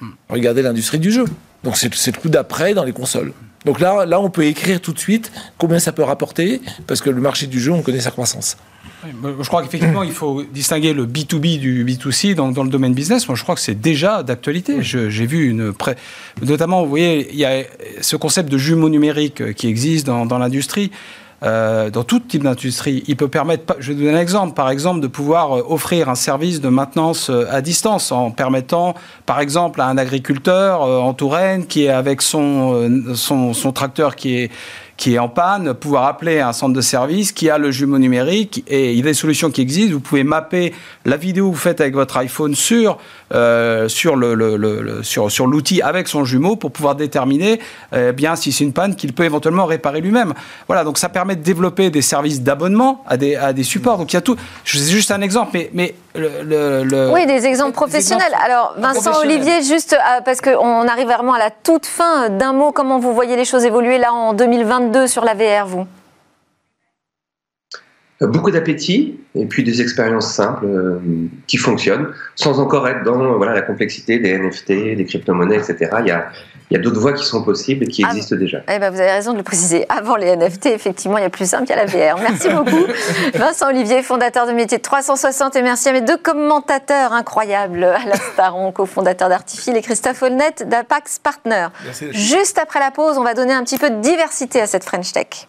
Hmm. Regardez l'industrie du jeu. Donc c'est le coup d'après dans les consoles. Donc là, là, on peut écrire tout de suite combien ça peut rapporter, parce que le marché du jeu, on connaît sa croissance. je crois qu'effectivement, il faut distinguer le B2B du B2C dans, le domaine business. Moi, je crois que c'est déjà d'actualité. J'ai vu une. Notamment, vous voyez, il y a ce concept de jumeau numérique qui existe dans l'industrie. Euh, dans tout type d'industrie. Il peut permettre, je vais donner un exemple, par exemple, de pouvoir euh, offrir un service de maintenance euh, à distance en permettant, par exemple, à un agriculteur en Touraine qui est avec son, son tracteur qui est qui est en panne, pouvoir appeler un centre de service qui a le jumeau numérique et il y a des solutions qui existent. Vous pouvez mapper la vidéo que vous faites avec votre iPhone sur euh, sur le, le, sur sur l'outil avec son jumeau pour pouvoir déterminer eh bien si c'est une panne qu'il peut éventuellement réparer lui-même. Voilà, donc ça permet de développer des services d'abonnement à des à des supports. Donc il y a tout. C'est juste un exemple, mais mais le, oui, des exemples professionnels. Alors, Vincent Olivier, juste euh, parce qu'on arrive vraiment à la toute fin d'un mot, comment vous voyez les choses évoluer là en 2022 sur la VR, vous? Beaucoup d'appétit et puis des expériences simples euh, qui fonctionnent sans encore être dans voilà, la complexité des NFT, des crypto-monnaies, etc. Il y a, il y a d'autres voies qui sont possibles et qui ah, existent déjà. Eh ben, vous avez raison de le préciser. Avant les NFT, effectivement, il y a plus simple, il y a la VR. Merci beaucoup. Vincent Olivier, fondateur de Métier de 360, et merci à mes deux commentateurs incroyables, Alain Staron, cofondateur d'Artifil, et Christophe Holnet d'Apax Partner. Juste après la pause, on va donner un petit peu de diversité à cette French Tech.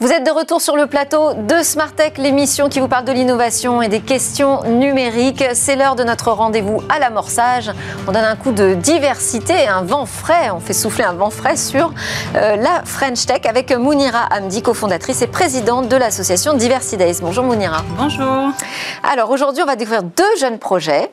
Vous êtes de retour sur le plateau de Smart Tech, l'émission qui vous parle de l'innovation et des questions numériques. C'est l'heure de notre rendez-vous à l'amorçage. On donne un coup de diversité, un vent frais. On fait souffler un vent frais sur euh, la French Tech avec Mounira Hamdi, cofondatrice et présidente de l'association Diversidays. Bonjour Mounira. Bonjour. Alors aujourd'hui, on va découvrir deux jeunes projets,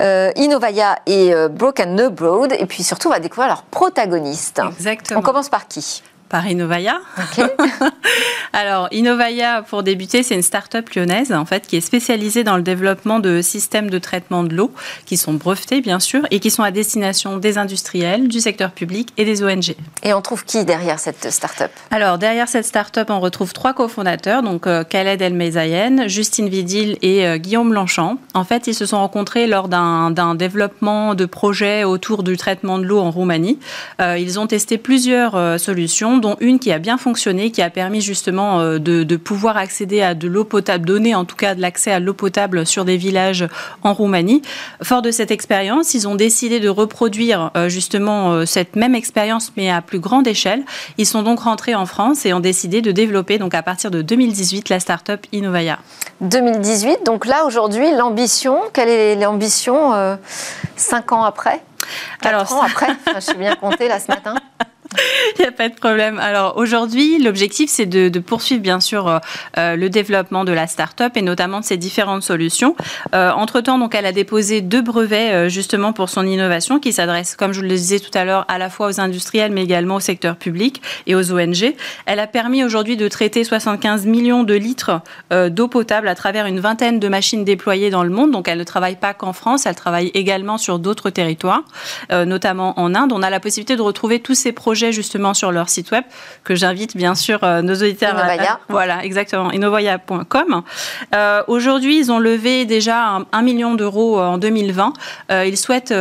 euh, Innovaya et euh, Broken Abroad. Et puis surtout, on va découvrir leurs protagonistes. Exactement. On commence par qui? Par Innovaya. Alors, Innovaya, pour débuter, c'est une start-up lyonnaise, en fait, qui est spécialisée dans le développement de systèmes de traitement de l'eau, qui sont brevetés, bien sûr, et qui sont à destination des industriels, du secteur public et des ONG. Et on trouve qui derrière cette start-up? Alors, derrière cette start-up, on retrouve trois cofondateurs, donc euh, Khaled El Meizayen, Justine Vidil et euh, Guillaume Blanchant. En fait, ils se sont rencontrés lors d'un développement de projets autour du traitement de l'eau en Roumanie. Euh, ils ont testé plusieurs solutions dont une qui a bien fonctionné, qui a permis justement euh, de, pouvoir accéder à de l'eau potable, donner en tout cas de l'accès à l'eau potable sur des villages en Roumanie. Fort de cette expérience, ils ont décidé de reproduire euh, justement euh, cette même expérience, mais à plus grande échelle. Ils sont donc rentrés en France et ont décidé de développer, donc à partir de 2018, la start-up Innovaya. 2018, donc là aujourd'hui, l'ambition, quelle est l'ambition cinq ans après? Quatre ans après, je suis bien compté là ce matin. Il n'y a pas de problème. Alors aujourd'hui, l'objectif, c'est de, poursuivre bien sûr euh, euh, le développement de la start-up et notamment de ses différentes solutions. Euh, entre-temps, elle a déposé deux brevets justement pour son innovation qui s'adresse, comme je le disais tout à l'heure, à la fois aux industriels mais également au secteur public et aux ONG. Elle a permis aujourd'hui de traiter 75 millions de litres d'eau potable à travers une vingtaine de machines déployées dans le monde. Donc elle ne travaille pas qu'en France, elle travaille également sur d'autres territoires, notamment en Inde. On a la possibilité de retrouver tous ces projets justement sur leur site web que j'invite bien sûr euh, nos auditeurs à, voilà exactement innovaya.com. Euh, aujourd'hui, ils ont levé déjà un, million d'euros en 2020. Euh, ils souhaitent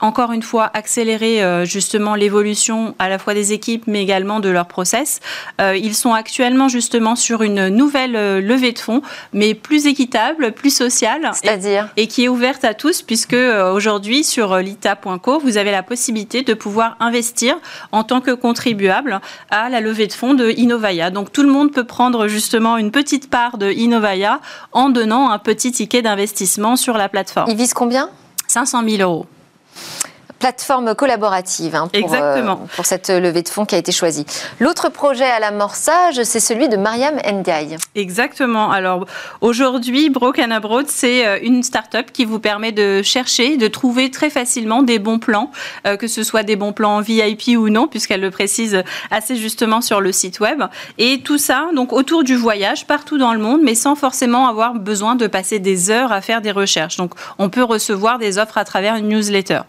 encore une fois accélérer euh, justement l'évolution à la fois des équipes mais également de leur process. Euh, ils sont actuellement justement sur une nouvelle euh, levée de fonds mais plus équitable, plus sociale c'est-à-dire et, qui est ouverte à tous puisque aujourd'hui sur lita.co vous avez la possibilité de pouvoir investir en tant que contribuable à la levée de fonds de Innovaya. Donc tout le monde peut prendre justement une petite part de Innovaya en donnant un petit ticket d'investissement sur la plateforme. Ils visent combien? 500 000 euros plateforme collaborative hein, pour, euh, pour, cette levée de fonds qui a été choisie. L'autre projet à l'amorçage, c'est celui de Mariam Ndiaye. Exactement. Alors aujourd'hui, Broken Abroad, c'est euh, une start-up qui vous permet de chercher, de trouver très facilement des bons plans, euh, que ce soit des bons plans VIP ou non, puisqu'elle le précise assez justement sur le site web. Et tout ça, donc autour du voyage, partout dans le monde, mais sans forcément avoir besoin de passer des heures à faire des recherches. Donc on peut recevoir des offres à travers une newsletter.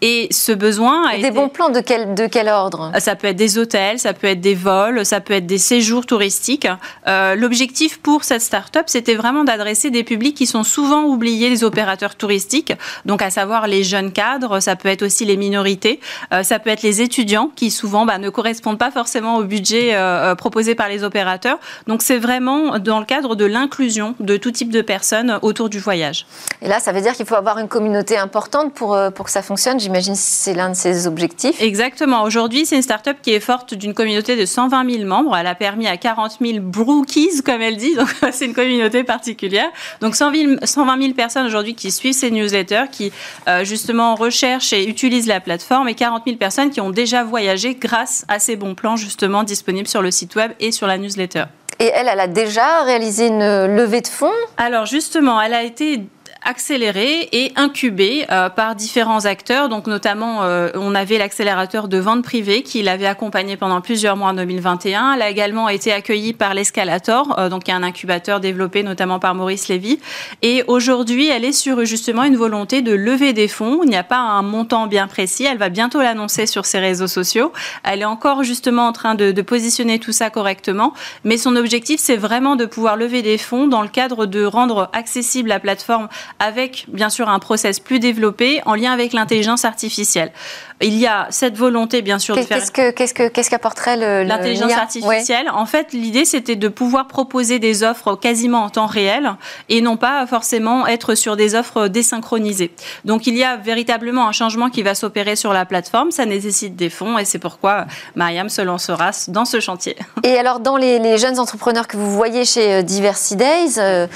Et Et ce besoin a Des bons plans de quel, de quel ordre? Ça peut être des hôtels, ça peut être des vols, ça peut être des séjours touristiques. Euh, l'objectif pour cette start-up, c'était vraiment d'adresser des publics qui sont souvent oubliés, les opérateurs touristiques, donc à savoir les jeunes cadres, ça peut être aussi les minorités, euh, ça peut être les étudiants qui souvent bah, ne correspondent pas forcément au budget euh, proposé par les opérateurs. Donc c'est vraiment dans le cadre de l'inclusion de tout type de personnes autour du voyage. Et là, ça veut dire qu'il faut avoir une communauté importante pour, pour que ça fonctionne. J'imagine? Que c'est l'un de ses objectifs. Exactement. Aujourd'hui, c'est une start-up qui est forte d'une communauté de 120 000 membres. Elle a permis à 40 000 brookies, comme elle dit. Donc, c'est une communauté particulière. Donc, 120 000 personnes aujourd'hui qui suivent ces newsletters, qui euh, justement recherchent et utilisent la plateforme, et 40 000 personnes qui ont déjà voyagé grâce à ces bons plans justement disponibles sur le site web et sur la newsletter. Et elle, elle a déjà réalisé une levée de fonds? Alors justement, elle a été accéléré et incubé euh, par différents acteurs. Donc notamment, euh, on avait l'accélérateur de vente privée qui l'avait accompagné pendant plusieurs mois en 2021. Elle a également été accueillie par l'Escalator, euh, donc un incubateur développé notamment par Maurice Lévy. Et aujourd'hui, elle est sur justement une volonté de lever des fonds. Il n'y a pas un montant bien précis. Elle va bientôt l'annoncer sur ses réseaux sociaux. Elle est encore justement en train de, de positionner tout ça correctement. Mais son objectif, c'est vraiment de pouvoir lever des fonds dans le cadre de rendre accessible la plateforme avec bien sûr un process plus développé en lien avec l'intelligence artificielle. Il y a cette volonté bien sûr de faire. Qu'est-ce que qu'est-ce que qu'est-ce qu'apporterait l'intelligence artificielle En fait, l'idée c'était de pouvoir proposer des offres quasiment en temps réel et non pas forcément être sur des offres désynchronisées. Donc il y a véritablement un changement qui va s'opérer sur la plateforme. Ça nécessite des fonds et c'est pourquoi Mariam se lancera dans ce chantier. Et alors dans les, jeunes entrepreneurs que vous voyez chez euh, Diversity Days, euh,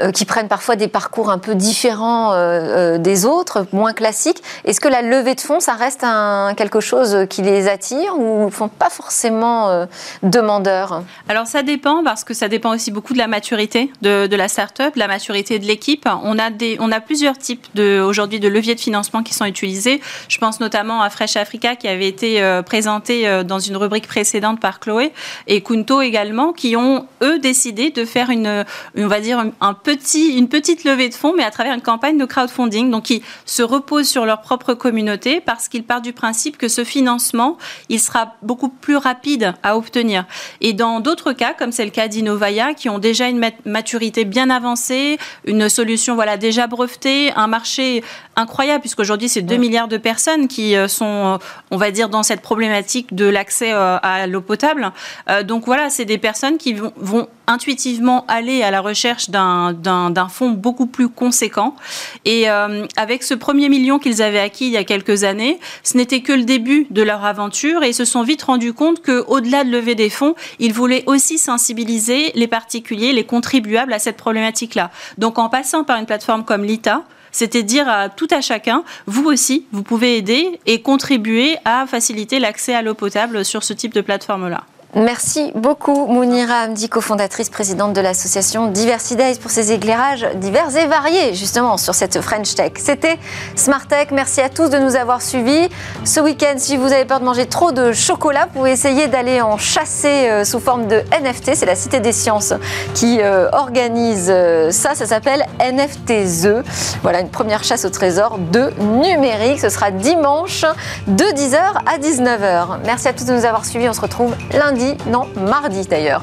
euh, qui prennent parfois des parcours un peu différents euh, des autres, moins classiques. Est-ce que la levée de fonds, ça reste un, quelque chose qui les attire ou ne font pas forcément demandeurs? Alors ça dépend parce que ça dépend aussi beaucoup de la maturité de, la start-up, de la maturité de l'équipe. On a on a plusieurs types aujourd'hui de leviers de financement qui sont utilisés. Je pense notamment à Fresh Africa qui avait été présenté dans une rubrique précédente par Chloé et Kunto également, qui ont eux décidé de faire une, on va dire un petit, une petite levée de fonds, mais à travers une campagne de crowdfunding, donc qui se repose sur leur propre communauté, parce qu'ils partent du principe que ce financement, il sera beaucoup plus rapide à obtenir. Et dans d'autres cas, comme c'est le cas d'Innovaya, qui ont déjà une maturité bien avancée, une solution voilà déjà brevetée, un marché incroyable, puisqu'aujourd'hui c'est 2 milliards de personnes qui euh, sont, on va dire, dans cette problématique de l'accès euh, à l'eau potable. Euh, donc voilà, c'est des personnes qui vont, vont intuitivement aller à la recherche d'un fonds beaucoup plus conséquent. Et euh, avec ce premier million qu'ils avaient acquis il y a quelques années, ce n'était que le début de leur aventure et ils se sont vite rendus compte qu'au-delà de lever des fonds, ils voulaient aussi sensibiliser les particuliers, les contribuables à cette problématique-là. Donc en passant par une plateforme comme l'ITA, c'était dire à tout à chacun, vous aussi, vous pouvez aider et contribuer à faciliter l'accès à l'eau potable sur ce type de plateforme-là. Merci beaucoup Mounira Amdi, cofondatrice présidente de l'association Diversidays pour ces éclairages divers et variés justement sur cette French Tech. C'était Smart Tech, merci à tous de nous avoir suivis. Ce week-end, si vous avez peur de manger trop de chocolat, vous pouvez essayer d'aller en chasser euh, sous forme de NFT. C'est la Cité des Sciences qui euh, organise euh, ça, ça s'appelle NFTZE. Voilà une première chasse au trésor de numérique. Ce sera dimanche de 10h à 19h. Merci à tous de nous avoir suivis, on se retrouve lundi non, mardi d'ailleurs.